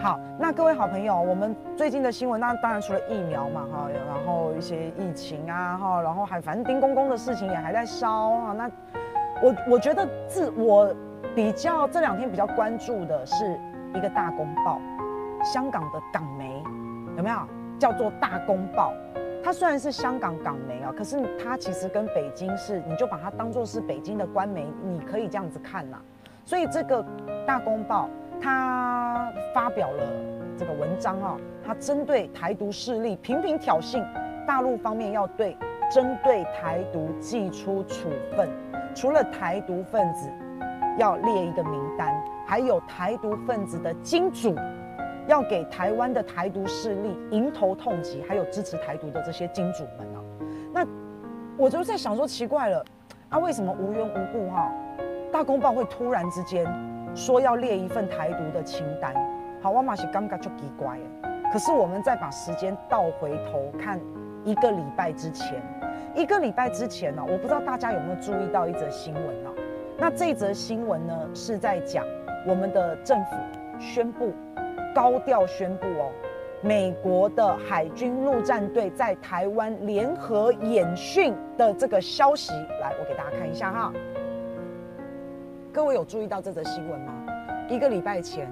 好，那各位好朋友，我们最近的新闻，那当然除了疫苗嘛，哈，然后一些疫情啊，哈，然后还反正丁公公的事情也还在烧啊。那我我觉得自我比较这两天比较关注的是一个大公报，香港的港媒有没有？叫做大公报，它虽然是香港港媒啊，可是它其实跟北京是，你就把它当做是北京的官媒，你可以这样子看呐。所以这个大公报。他发表了这个文章啊，他针对台独势力频频挑衅，大陆方面要对针对台独寄出处分，除了台独分子要列一个名单，还有台独分子的金主要给台湾的台独势力迎头痛击，还有支持台独的这些金主们啊，那我就在想说，奇怪了啊，为什么无缘无故哈，大公报会突然之间？说要列一份台独的清单，好，我嘛是感觉就奇怪诶。可是我们再把时间倒回头看一个礼拜之前，一个礼拜之前呢，我不知道大家有没有注意到一则新闻呢？那这则新闻呢是在讲我们的政府宣布，高调宣布哦，美国的海军陆战队在台湾联合演训的这个消息。来，我给大家看一下哈。各位有注意到这则新闻吗？一个礼拜前，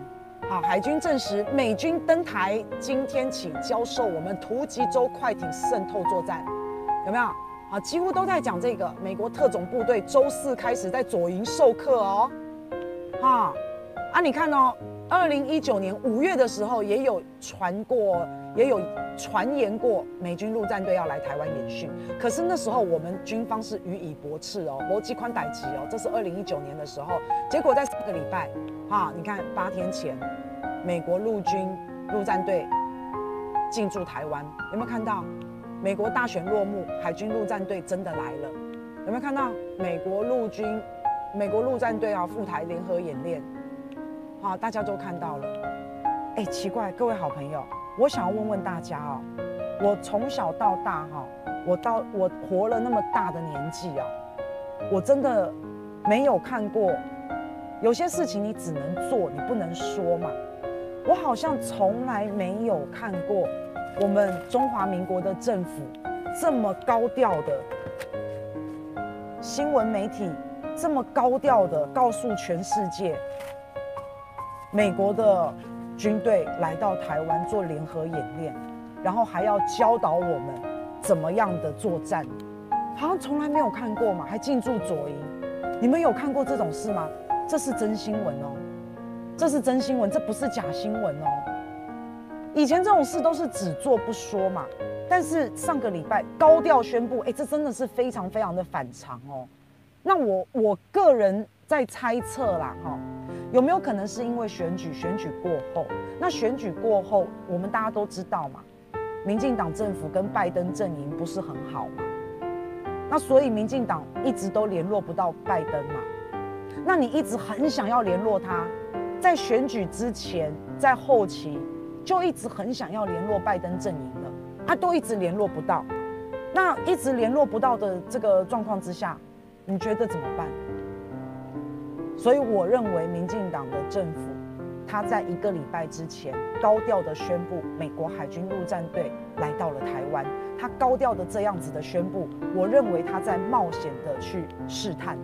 好，海军证实美军登台，今天起教授我们图吉州快艇渗透作战，有没有？啊，几乎都在讲这个。美国特种部队周四开始在左营授课哦，哈，啊，你看哦。二零一九年五月的时候，也有传过，也有传言过美军陆战队要来台湾演训。可是那时候我们军方是予以驳斥哦，国际宽待机哦。这是二零一九年的时候，结果在上个礼拜，哈，你看八天前，美国陆军陆战队进驻台湾，有没有看到？美国大选落幕，海军陆战队真的来了，有没有看到？美国陆军，美国陆战队啊，赴台联合演练。好，大家都看到了。哎，奇怪，各位好朋友，我想要问问大家哦，我从小到大哈，我到我活了那么大的年纪啊，我真的没有看过，有些事情你只能做，你不能说嘛。我好像从来没有看过我们中华民国的政府这么高调的新闻媒体，这么高调的告诉全世界。美国的军队来到台湾做联合演练，然后还要教导我们怎么样的作战，好像从来没有看过嘛，还进驻左营，你们有看过这种事吗？这是真新闻哦，这是真新闻，这不是假新闻哦。以前这种事都是只做不说嘛，但是上个礼拜高调宣布，哎，这真的是非常非常的反常哦。那我我个人在猜测啦，哈。有没有可能是因为选举？选举过后，那选举过后，我们大家都知道嘛，民进党政府跟拜登阵营不是很好嘛，那所以民进党一直都联络不到拜登嘛，那你一直很想要联络他，在选举之前，在后期就一直很想要联络拜登阵营的，他都一直联络不到，那一直联络不到的这个状况之下，你觉得怎么办？所以我认为，民进党的政府，他在一个礼拜之前高调的宣布，美国海军陆战队来到了台湾。他高调的这样子的宣布，我认为他在冒险的去试探。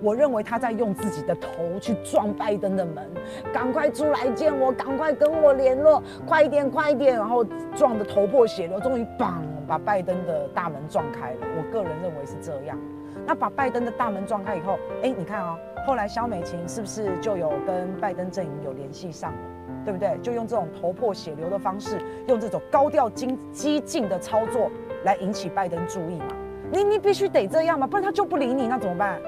我认为他在用自己的头去撞拜登的门，赶快出来见我，赶快跟我联络，快一点，快一点，然后撞得头破血流，终于砰把拜登的大门撞开了。我个人认为是这样。那把拜登的大门撞开以后，哎，你看啊、后来，萧美琴是不是就有跟拜登阵营有联系上了，对不对？就用这种头破血流的方式，用这种高调、激激进的操作来引起拜登注意嘛？你你必须得这样嘛，不然他就不理你，那怎么办？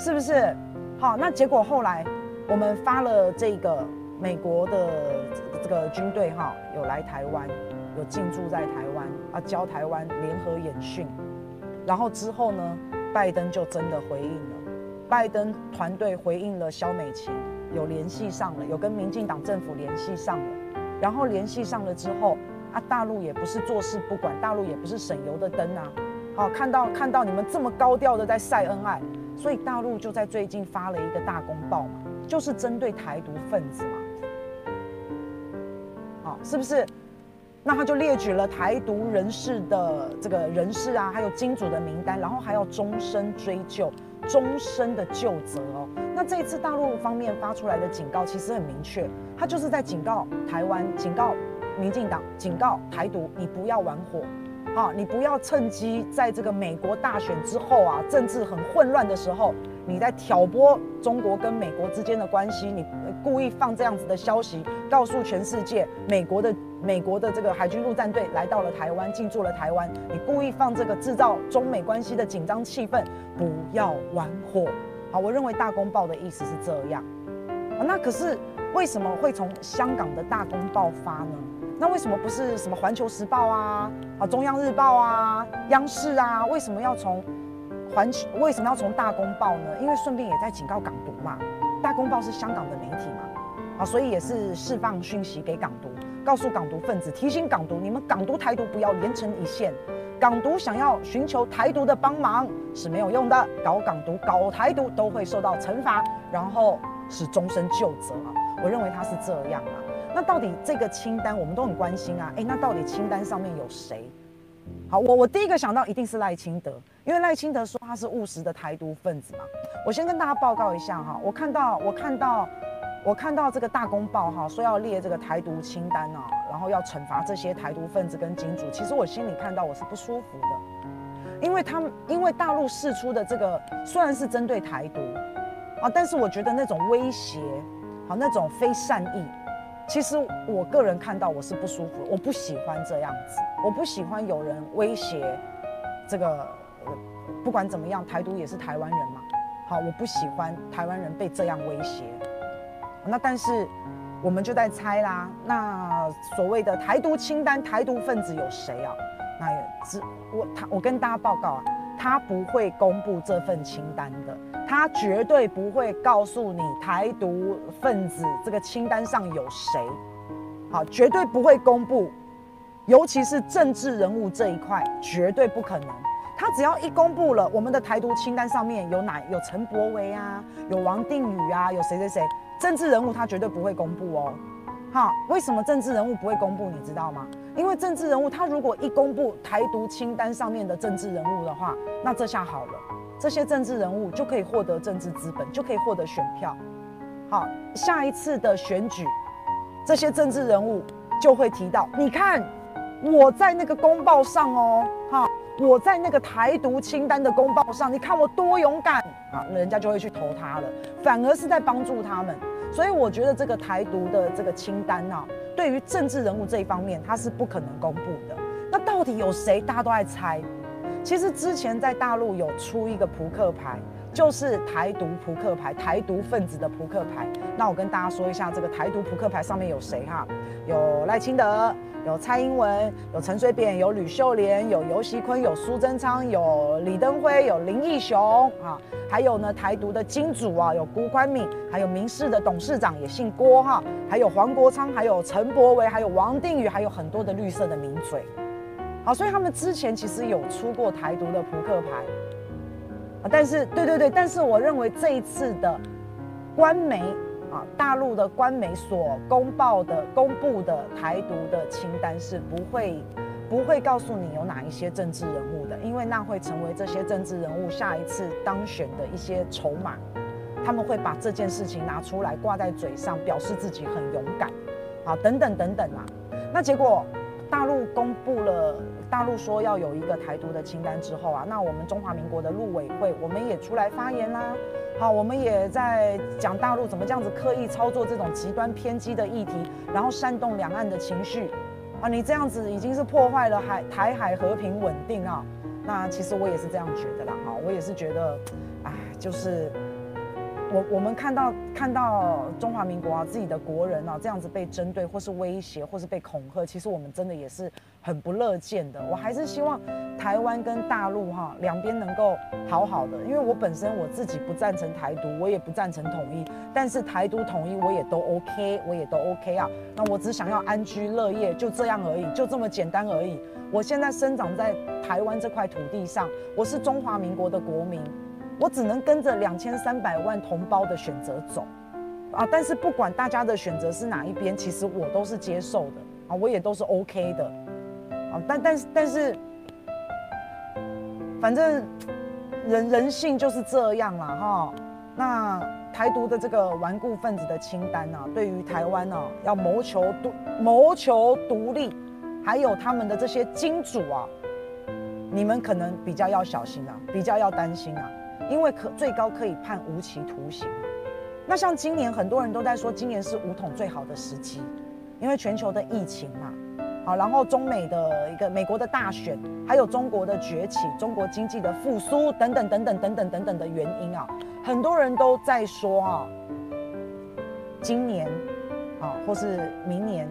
是不是？好，那结果后来我们发了这个美国的这个军队哈，有来台湾，有进驻在台湾啊，教台湾联合演训，然后之后呢，拜登就真的回应了。拜登团队回应了萧美琴，有联系上了，有跟民进党政府联系上了，然后联系上了之后，啊，大陆也不是坐视不管，大陆也不是省油的灯啊，好，看到看到你们这么高调的在晒恩爱，所以大陆就在最近发了一个大公报嘛，就是针对台独分子嘛，好，是不是？那他就列举了台独人士的这个人士啊，还有金主的名单，然后还要终身追究、终身的旧责哦。那这一次大陆方面发出来的警告其实很明确，他就是在警告台湾、警告民进党、警告台独，你不要玩火，啊，你不要趁机在这个美国大选之后啊，政治很混乱的时候，你在挑拨中国跟美国之间的关系，你故意放这样子的消息，告诉全世界美国的。美国的这个海军陆战队来到了台湾，进驻了台湾。你故意放这个制造中美关系的紧张气氛，不要玩火。好，我认为大公报的意思是这样。那可是为什么会从香港的大公报发呢？那为什么不是什么环球时报啊、啊中央日报啊、央视啊？为什么要从环？为什么要从大公报呢？因为顺便也在警告港独嘛。大公报是香港的媒体嘛，啊，所以也是释放讯息给港独。告诉港独分子，提醒港独，你们港独台独不要连成一线。港独想要寻求台独的帮忙是没有用的，搞港独、搞台独都会受到惩罚，然后是终身就责啊！我认为他是这样啊。那到底这个清单我们都很关心啊。诶，那到底清单上面有谁？好，我我第一个想到一定是赖清德，因为赖清德说他是务实的台独分子嘛。我先跟大家报告一下哈，我看到我看到。我看到这个大公报哈，说要列这个台独清单啊，然后要惩罚这些台独分子跟金主。其实我心里看到我是不舒服的，因为他们因为大陆释出的这个虽然是针对台独啊，但是我觉得那种威胁，好那种非善意，其实我个人看到我是不舒服，我不喜欢这样子，我不喜欢有人威胁这个，不管怎么样，台独也是台湾人嘛，好，我不喜欢台湾人被这样威胁。那但是，我们就在猜啦。那所谓的台独清单，台独分子有谁啊？那也只我他我跟大家报告啊，他不会公布这份清单的，他绝对不会告诉你台独分子这个清单上有谁，好，绝对不会公布，尤其是政治人物这一块，绝对不可能。他只要一公布了我们的台独清单上面有哪有陈柏维啊，有王定宇啊，有谁谁谁。政治人物他绝对不会公布哦，好，为什么政治人物不会公布？你知道吗？因为政治人物他如果一公布台独清单上面的政治人物的话，那这下好了，这些政治人物就可以获得政治资本，就可以获得选票，好，下一次的选举，这些政治人物就会提到，你看我在那个公报上哦，哈，我在那个台独清单的公报上，你看我多勇敢啊，人家就会去投他了，反而是在帮助他们。所以我觉得这个台独的这个清单啊，对于政治人物这一方面，它是不可能公布的。那到底有谁？大家都在猜。其实之前在大陆有出一个扑克牌，就是台独扑克牌，台独分子的扑克牌。那我跟大家说一下，这个台独扑克牌上面有谁哈？有赖清德。有蔡英文，有陈水扁，有吕秀莲，有游锡堃，有苏贞昌，有李登辉，有林义雄啊，还有呢台独的金主啊，有辜宽敏，还有民视的董事长也姓郭哈，还有黄国昌，还有陈柏惟，还有王定宇，还有很多的绿色的名嘴，好，所以他们之前其实有出过台独的扑克牌啊，但是对对对，但是我认为这一次的官媒。啊，大陆的官媒所公报的、公布的台独的清单是不会、不会告诉你有哪一些政治人物的，因为那会成为这些政治人物下一次当选的一些筹码。他们会把这件事情拿出来挂在嘴上，表示自己很勇敢，啊，等等等等啊。那结果大陆公布了，大陆说要有一个台独的清单之后啊，那我们中华民国的陆委会，我们也出来发言啦。好，我们也在讲大陆怎么这样子刻意操作这种极端偏激的议题，然后煽动两岸的情绪，啊，你这样子已经是破坏了海台海和平稳定啊。那其实我也是这样觉得啦，哈，我也是觉得，哎，就是。我我们看到看到中华民国啊，自己的国人啊，这样子被针对，或是威胁，或是被恐吓，其实我们真的也是很不乐见的。我还是希望台湾跟大陆哈两边能够好好的，因为我本身我自己不赞成台独，我也不赞成统一，但是台独统一我也都 OK，我也都 OK 啊。那我只想要安居乐业，就这样而已，就这么简单而已。我现在生长在台湾这块土地上，我是中华民国的国民。我只能跟着两千三百万同胞的选择走，啊！但是不管大家的选择是哪一边，其实我都是接受的，啊，我也都是 OK 的，啊，但但是但是，反正人人性就是这样啦。哈。那台独的这个顽固分子的清单啊，对于台湾啊要谋求独谋求独立，还有他们的这些金主啊，你们可能比较要小心啊，比较要担心啊，因为可最高可以判无期徒刑。那像今年很多人都在说，今年是武统最好的时机。因为全球的疫情嘛，好，然后中美的一个美国的大选，还有中国的崛起，中国经济的复苏等等等等等等等等的原因啊，很多人都在说啊，今年啊或是明年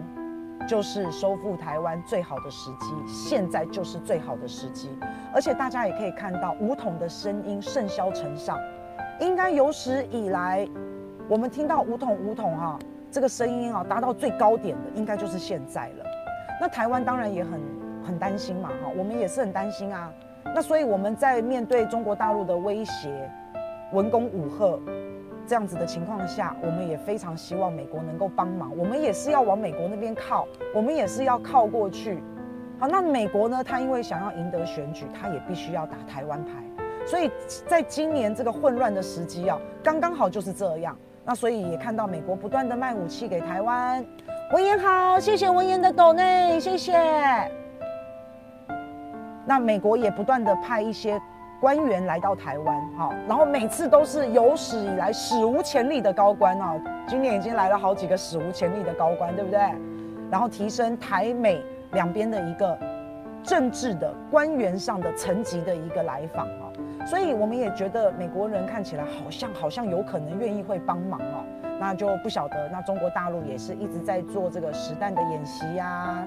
就是收复台湾最好的时机，现在就是最好的时机，而且大家也可以看到武统的声音甚嚣尘上，应该有史以来我们听到武统武统啊。这个声音啊，达到最高点的应该就是现在了。那台湾当然也很很担心嘛，哈，我们也是很担心啊。那所以我们在面对中国大陆的威胁、文攻武吓这样子的情况下，我们也非常希望美国能够帮忙。我们也是要往美国那边靠，我们也是要靠过去。好，那美国呢，他因为想要赢得选举，他也必须要打台湾牌。所以在今年这个混乱的时机啊，刚刚好就是这样。那所以也看到美国不断的卖武器给台湾，文言好，谢谢文言的抖内，谢谢。那美国也不断的派一些官员来到台湾，哈，然后每次都是有史以来史无前例的高官啊，今年已经来了好几个史无前例的高官，对不对？然后提升台美两边的一个政治的官员上的层级的一个来访啊。所以我们也觉得美国人看起来好像好像有可能愿意会帮忙哦，那就不晓得。那中国大陆也是一直在做这个实弹的演习呀，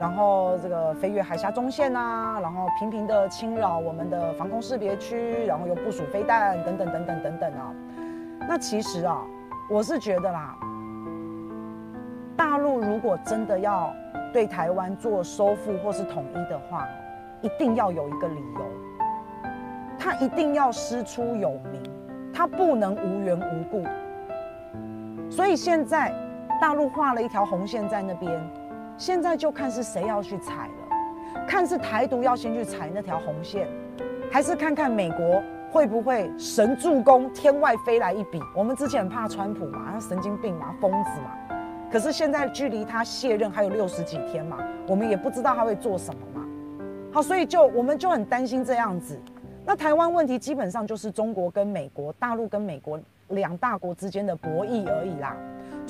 然后这个飞越海峡中线啊，然后频频的侵扰我们的防空识别区，然后又部署飞弹等等等等等等啊。那其实啊，我是觉得啦，大陆如果真的要对台湾做收复或是统一的话，一定要有一个理由。他一定要师出有名，他不能无缘无故。所以现在大陆画了一条红线在那边，现在就看是谁要去踩了，看是台独要先去踩那条红线，还是看看美国会不会神助攻，天外飞来一笔。我们之前很怕川普嘛，他神经病嘛，疯子嘛。可是现在距离他卸任还有六十几天嘛，我们也不知道他会做什么嘛。好，所以就我们就很担心这样子。那台湾问题基本上就是中国跟美国、大陆跟美国两大国之间的博弈而已啦。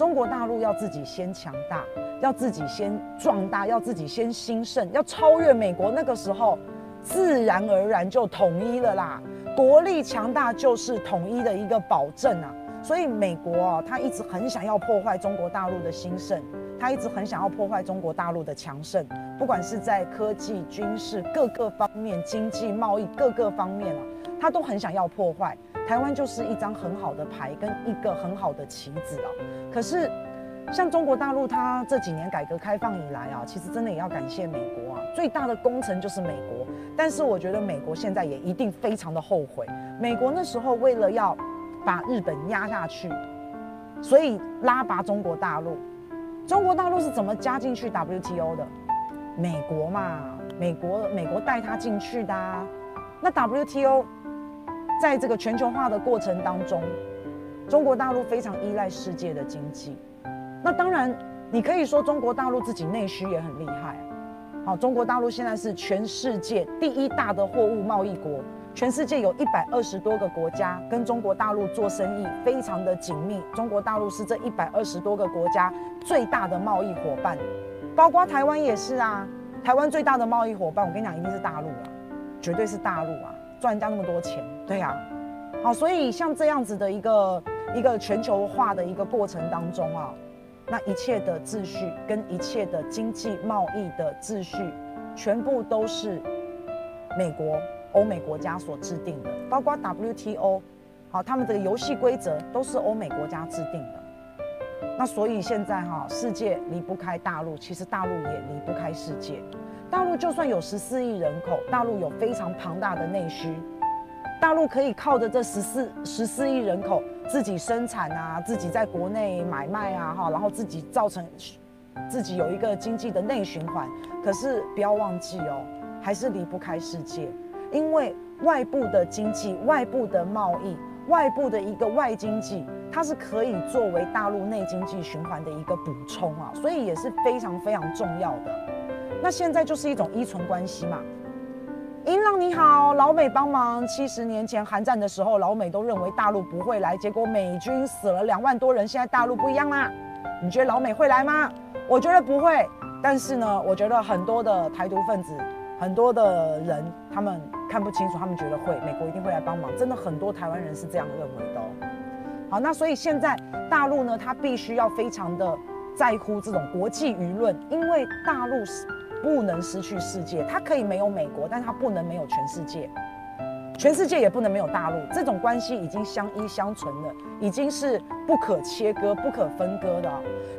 中国大陆要自己先强大，要自己先壮大，要自己先兴盛，要超越美国，那个时候自然而然就统一了啦。国力强大就是统一的一个保证啊。所以美国啊，他一直很想要破坏中国大陆的兴盛。他一直很想要破坏中国大陆的强盛，不管是在科技、军事各个方面、经济、贸易各个方面啊，他都很想要破坏。台湾就是一张很好的牌，跟一个很好的棋子啊。可是，像中国大陆，它这几年改革开放以来啊，其实真的也要感谢美国啊，最大的功臣就是美国。但是我觉得美国现在也一定非常的后悔，美国那时候为了要把日本压下去，所以拉拔中国大陆。中国大陆是怎么加进去 WTO 的？美国嘛，美国美国带他进去的。那 WTO 在这个全球化的过程当中，中国大陆非常依赖世界的经济。那当然，你可以说中国大陆自己内需也很厉害。好，中国大陆现在是全世界第一大的货物贸易国。全世界有一百二十多个国家跟中国大陆做生意，非常的紧密。中国大陆是这一百二十多个国家最大的贸易伙伴，包括台湾也是啊。台湾最大的贸易伙伴，我跟你讲，一定是大陆啊，绝对是大陆啊，赚人家那么多钱，对啊。好，所以像这样子的一个一个全球化的一个过程当中啊，那一切的秩序跟一切的经济贸易的秩序，全部都是美国。欧美国家所制定的，包括 WTO，好，他们这个游戏规则都是欧美国家制定的。那所以现在哈，世界离不开大陆，其实大陆也离不开世界。大陆就算有十四亿人口，大陆有非常庞大的内需，大陆可以靠着这十四十四亿人口自己生产啊，自己在国内买卖啊，哈，然后自己造成自己有一个经济的内循环。可是不要忘记哦，还是离不开世界，因为外部的经济、外部的贸易、外部的一个外经济，它是可以作为大陆内经济循环的一个补充啊，所以也是非常非常重要的。那现在就是一种依存关系嘛。英朗你好，老美帮忙。七十年前韩战的时候，老美都认为大陆不会来，结果美军死了两万多人。现在大陆不一样啦，你觉得老美会来吗？我觉得不会。但是呢，我觉得很多的台独分子，很多的人，他们看不清楚，他们觉得会，美国一定会来帮忙。真的很多台湾人是这样认为的。好，那所以现在大陆呢，他必须要非常的在乎这种国际舆论，因为大陆是。不能失去世界，它可以没有美国，但它不能没有全世界，全世界也不能没有大陆。这种关系已经相依相存了，已经是不可切割、不可分割的。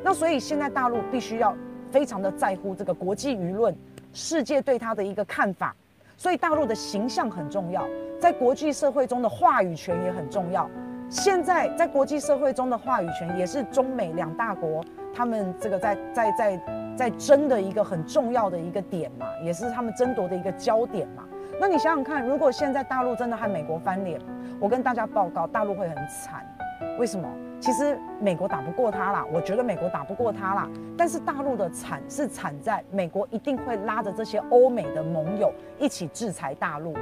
那所以现在大陆必须要非常的在乎这个国际舆论、世界对它的一个看法，所以大陆的形象很重要，在国际社会中的话语权也很重要。现在在国际社会中的话语权也是中美两大国他们这个在在在。在争的一个很重要的一个点嘛，也是他们争夺的一个焦点嘛。那你想想看，如果现在大陆真的和美国翻脸，我跟大家报告，大陆会很惨。为什么？其实美国打不过他啦，我觉得美国打不过他啦。但是大陆的惨是惨在美国一定会拉着这些欧美的盟友一起制裁大陆，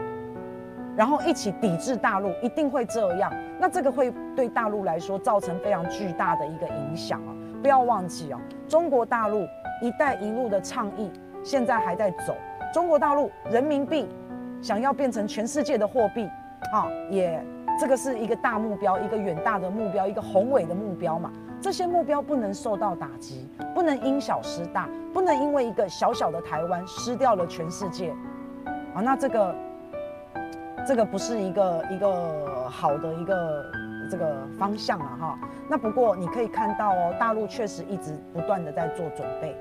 然后一起抵制大陆，一定会这样。那这个会对大陆来说造成非常巨大的一个影响啊！不要忘记哦，中国大陆。“一带一路”的倡议现在还在走，中国大陆人民币想要变成全世界的货币，啊，也这个是一个大目标，一个远大的目标，一个宏伟的目标嘛。这些目标不能受到打击，不能因小失大，不能因为一个小小的台湾失掉了全世界，啊，那这个这个不是一个一个好的一个这个方向啊，哈。那不过你可以看到哦，大陆确实一直不断的在做准备。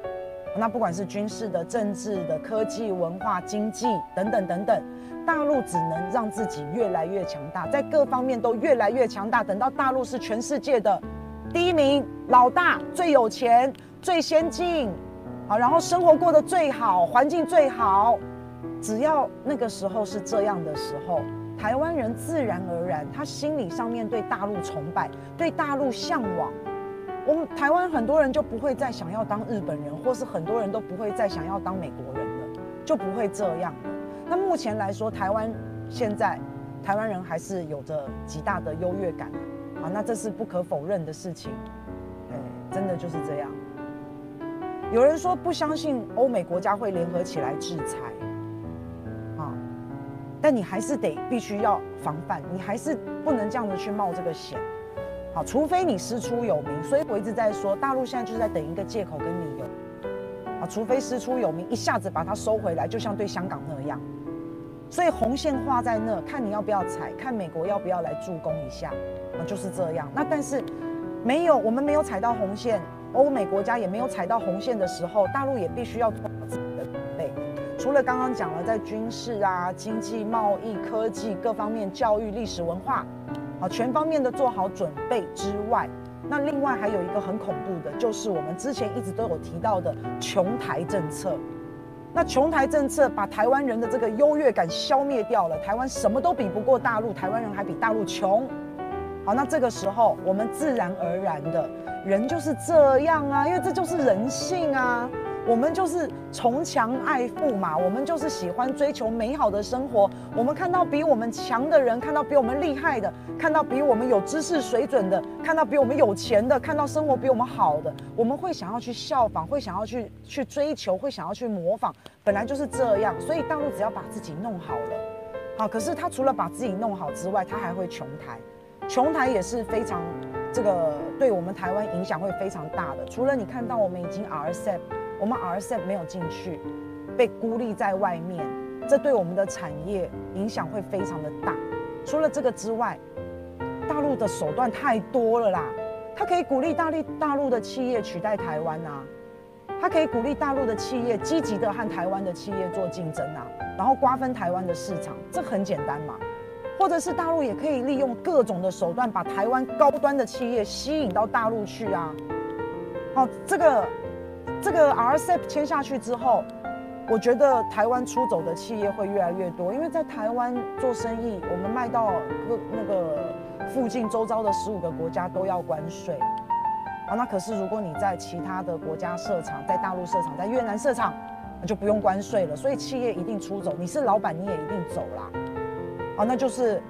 那不管是军事的、政治的、科技、文化、经济等等等等，大陆只能让自己越来越强大，在各方面都越来越强大。等到大陆是全世界的第一名、老大、最有钱、最先进，好，然后生活过得最好，环境最好，只要那个时候是这样的时候，台湾人自然而然，他心理上面对大陆崇拜，对大陆向往。我们台湾很多人就不会再想要当日本人，或是很多人都不会再想要当美国人了，就不会这样了。那目前来说，台湾现在台湾人还是有着极大的优越感啊，那这是不可否认的事情。哎，真的就是这样。有人说不相信欧美国家会联合起来制裁，但你还是得必须要防范，你还是不能这样子去冒这个险。好，除非你师出有名，所以我一直在说，大陆现在就是在等一个借口跟理由。啊，除非师出有名，一下子把它收回来，就像对香港那样。所以红线画在那，看你要不要踩，看美国要不要来助攻一下，啊，就是这样。那但是没有，我们没有踩到红线，欧美国家也没有踩到红线的时候，大陆也必须要。除了刚刚讲了，在军事啊、经济、贸易、科技各方面，教育、历史文化。啊，全方面的做好准备之外，那另外还有一个很恐怖的，就是我们之前一直都有提到的穷台政策。那穷台政策把台湾人的这个优越感消灭掉了，台湾什么都比不过大陆，台湾人还比大陆穷。好，那这个时候我们自然而然的人就是这样啊，因为这就是人性啊。我们就是崇强爱富嘛，我们就是喜欢追求美好的生活。我们看到比我们强的人，看到比我们厉害的，看到比我们有知识水准的，看到比我们有钱的，看到生活比我们好的，我们会想要去效仿，会想要去去追求，会想要去模仿。本来就是这样，所以大陆只要把自己弄好了，好，可是他除了把自己弄好之外，他还会穷台，穷台也是非常这个对我们台湾影响会非常大的。除了你看到我们已经 RCEP。我们 RCEP 没有进去，被孤立在外面，这对我们的产业影响会非常的大。除了这个之外，大陆的手段太多了啦，它可以鼓励大陆大陆的企业取代台湾啊，它可以鼓励大陆的企业积极的和台湾的企业做竞争啊，然后瓜分台湾的市场，这很简单嘛。或者是大陆也可以利用各种的手段，把台湾高端的企业吸引到大陆去啊。好，这个。这个 RCEP 签下去之后，我觉得台湾出走的企业会越来越多，因为在台湾做生意，我们卖到各那个附近周遭的十五个国家都要关税。啊，那可是如果你在其他的国家设厂，在大陆设厂，在越南设厂，那就不用关税了。所以企业一定出走，你是老板你也一定走啦。啊，那就是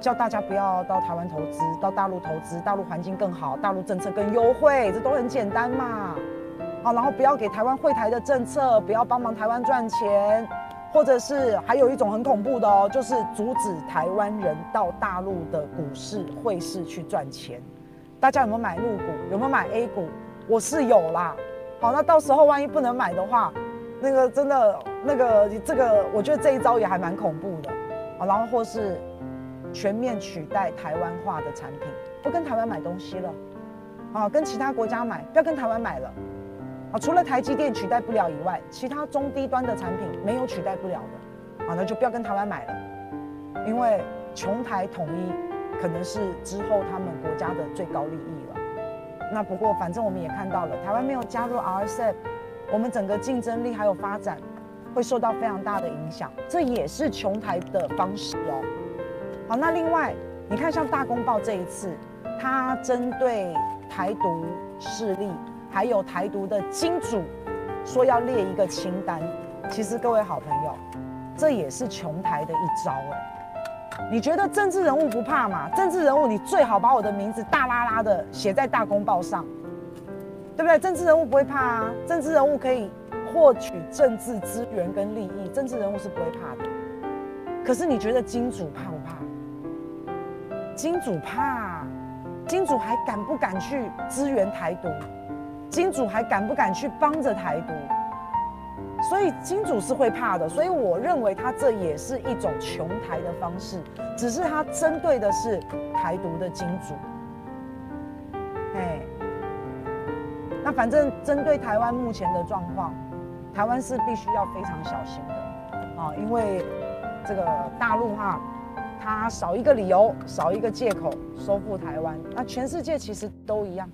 叫大家不要到台湾投资，到大陆投资，大陆环境更好，大陆政策更优惠，这都很简单嘛。好，然后不要给台湾会台的政策，不要帮忙台湾赚钱，或者是还有一种很恐怖的哦，就是阻止台湾人到大陆的股市、汇市去赚钱。大家有没有买陆股？有没有买 A 股？我是有啦。好，那到时候万一不能买的话，那个真的那个这个，我觉得这一招也还蛮恐怖的。好，然后或是全面取代台湾化的产品，不跟台湾买东西了。啊，跟其他国家买，不要跟台湾买了。啊，除了台积电取代不了以外，其他中低端的产品没有取代不了的。啊，那就不要跟台湾买了，因为琼台统一。可能是之后他们国家的最高利益了。那不过反正我们也看到了，台湾没有加入 RCEP，我们整个竞争力还有发展会受到非常大的影响，这也是琼台的方式哦。好，那另外你看像大公报这一次，它针对台独势力还有台独的金主，说要列一个清单。其实各位好朋友，这也是琼台的一招哎。你觉得政治人物不怕吗？政治人物，你最好把我的名字大剌剌的写在大公报上，对不对？政治人物不会怕啊，政治人物可以获取政治资源跟利益，政治人物是不会怕的。可是你觉得金主怕不怕？金主怕，金主还敢不敢去支援台独？金主还敢不敢去帮着台独？所以金主是会怕的，所以我认为他这也是一种穷台的方式，只是他针对的是台独的金主。哎，那反正针对台湾目前的状况，台湾是必须要非常小心的啊，因为这个大陆哈，他少一个理由，少一个借口收复台湾，那全世界其实都一样，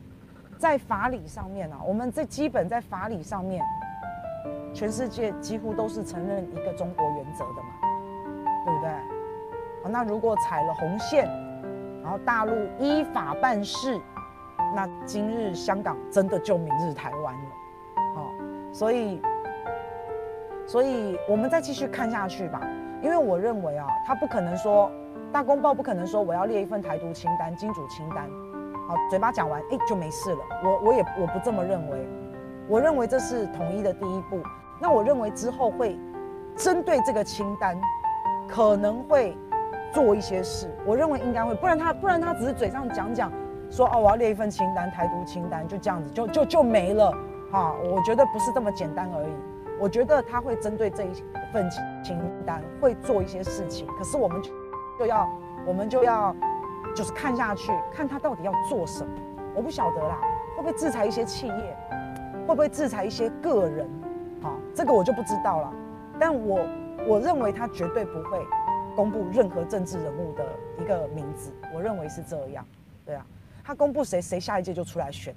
在法理上面啊，我们这基本在法理上面。全世界几乎都是承认一个中国原则的嘛，对不对？那如果踩了红线，然后大陆依法办事，那今日香港真的就明日台湾了，哦，所以，所以我们再继续看下去吧，因为我认为啊，他不可能说大公报不可能说我要列一份台独清单、金主清单，嘴巴讲完，哎，就没事了。我我也我不这么认为。我认为这是统一的第一步。那我认为之后会针对这个清单，可能会做一些事。我认为应该会，不然他不然他只是嘴上讲讲，说哦，我要列一份清单，台独清单，就这样子就就就没了哈。我觉得不是这么简单而已。我觉得他会针对这一份清单会做一些事情。可是我们就要我们就要就是看下去，看他到底要做什么。我不晓得啦，会不会制裁一些企业？会不会制裁一些个人？好，这个我就不知道了。但我我认为他绝对不会公布任何政治人物的一个名字。我认为是这样，对啊，他公布谁，谁下一届就出来选。